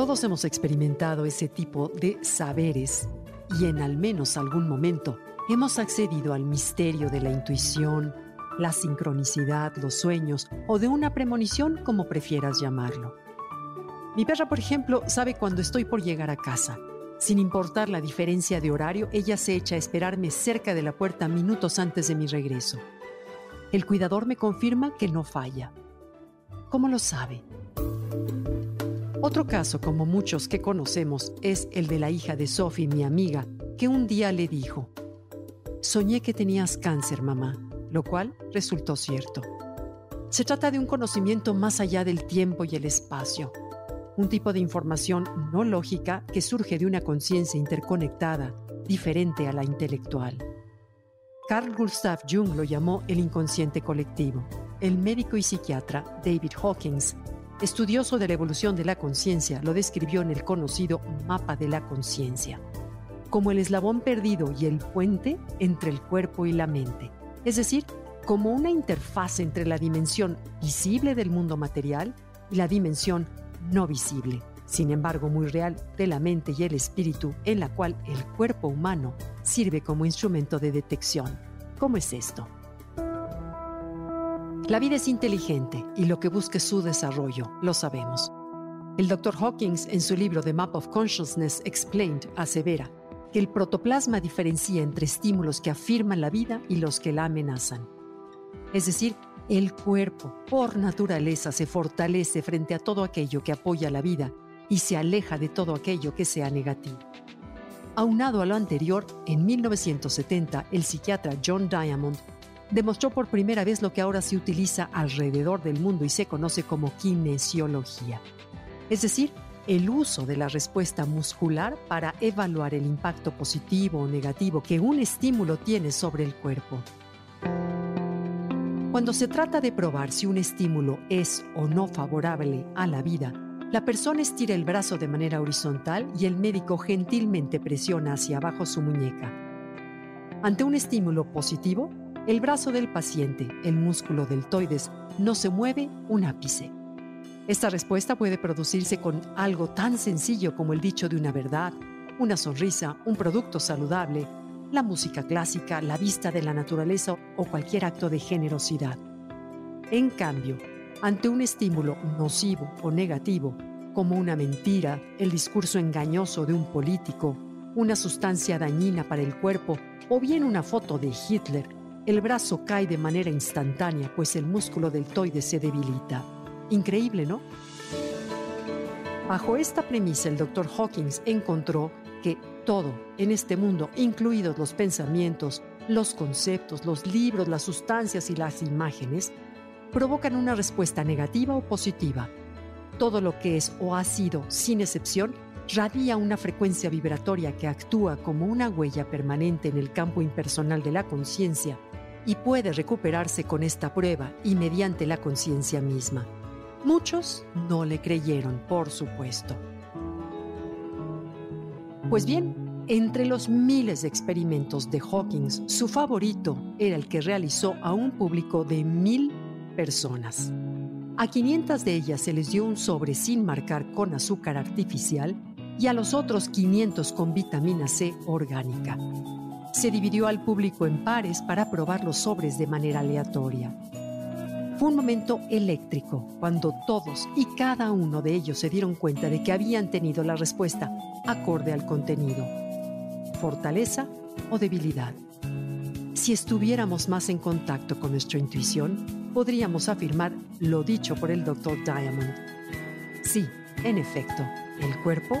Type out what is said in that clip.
Todos hemos experimentado ese tipo de saberes y en al menos algún momento hemos accedido al misterio de la intuición, la sincronicidad, los sueños o de una premonición como prefieras llamarlo. Mi perra, por ejemplo, sabe cuando estoy por llegar a casa. Sin importar la diferencia de horario, ella se echa a esperarme cerca de la puerta minutos antes de mi regreso. El cuidador me confirma que no falla. ¿Cómo lo sabe? Otro caso, como muchos que conocemos, es el de la hija de Sophie, mi amiga, que un día le dijo, Soñé que tenías cáncer, mamá, lo cual resultó cierto. Se trata de un conocimiento más allá del tiempo y el espacio, un tipo de información no lógica que surge de una conciencia interconectada, diferente a la intelectual. Carl Gustav Jung lo llamó el inconsciente colectivo. El médico y psiquiatra David Hawkins, estudioso de la evolución de la conciencia, lo describió en el conocido mapa de la conciencia como el eslabón perdido y el puente entre el cuerpo y la mente, es decir, como una interfaz entre la dimensión visible del mundo material y la dimensión no visible, sin embargo muy real, de la mente y el espíritu, en la cual el cuerpo humano sirve como instrumento de detección. ¿Cómo es esto? La vida es inteligente y lo que busque su desarrollo, lo sabemos. El Dr. Hawkins, en su libro The Map of Consciousness Explained, asevera que el protoplasma diferencia entre estímulos que afirman la vida y los que la amenazan. Es decir, el cuerpo, por naturaleza, se fortalece frente a todo aquello que apoya la vida y se aleja de todo aquello que sea negativo. Aunado a lo anterior, en 1970 el psiquiatra John Diamond demostró por primera vez lo que ahora se utiliza alrededor del mundo y se conoce como kinesiología. Es decir, el uso de la respuesta muscular para evaluar el impacto positivo o negativo que un estímulo tiene sobre el cuerpo. Cuando se trata de probar si un estímulo es o no favorable a la vida, la persona estira el brazo de manera horizontal y el médico gentilmente presiona hacia abajo su muñeca. Ante un estímulo positivo, el brazo del paciente, el músculo deltoides, no se mueve un ápice. Esta respuesta puede producirse con algo tan sencillo como el dicho de una verdad, una sonrisa, un producto saludable, la música clásica, la vista de la naturaleza o cualquier acto de generosidad. En cambio, ante un estímulo nocivo o negativo, como una mentira, el discurso engañoso de un político, una sustancia dañina para el cuerpo o bien una foto de Hitler, el brazo cae de manera instantánea pues el músculo deltoide se debilita. Increíble, ¿no? Bajo esta premisa, el Dr. Hawkins encontró que todo en este mundo, incluidos los pensamientos, los conceptos, los libros, las sustancias y las imágenes, provocan una respuesta negativa o positiva. Todo lo que es o ha sido, sin excepción, radia una frecuencia vibratoria que actúa como una huella permanente en el campo impersonal de la conciencia y puede recuperarse con esta prueba y mediante la conciencia misma. Muchos no le creyeron, por supuesto. Pues bien, entre los miles de experimentos de Hawkins, su favorito era el que realizó a un público de mil personas. A 500 de ellas se les dio un sobre sin marcar con azúcar artificial y a los otros 500 con vitamina C orgánica. Se dividió al público en pares para probar los sobres de manera aleatoria. Fue un momento eléctrico cuando todos y cada uno de ellos se dieron cuenta de que habían tenido la respuesta acorde al contenido, fortaleza o debilidad. Si estuviéramos más en contacto con nuestra intuición, podríamos afirmar lo dicho por el Dr. Diamond. Sí, en efecto, el cuerpo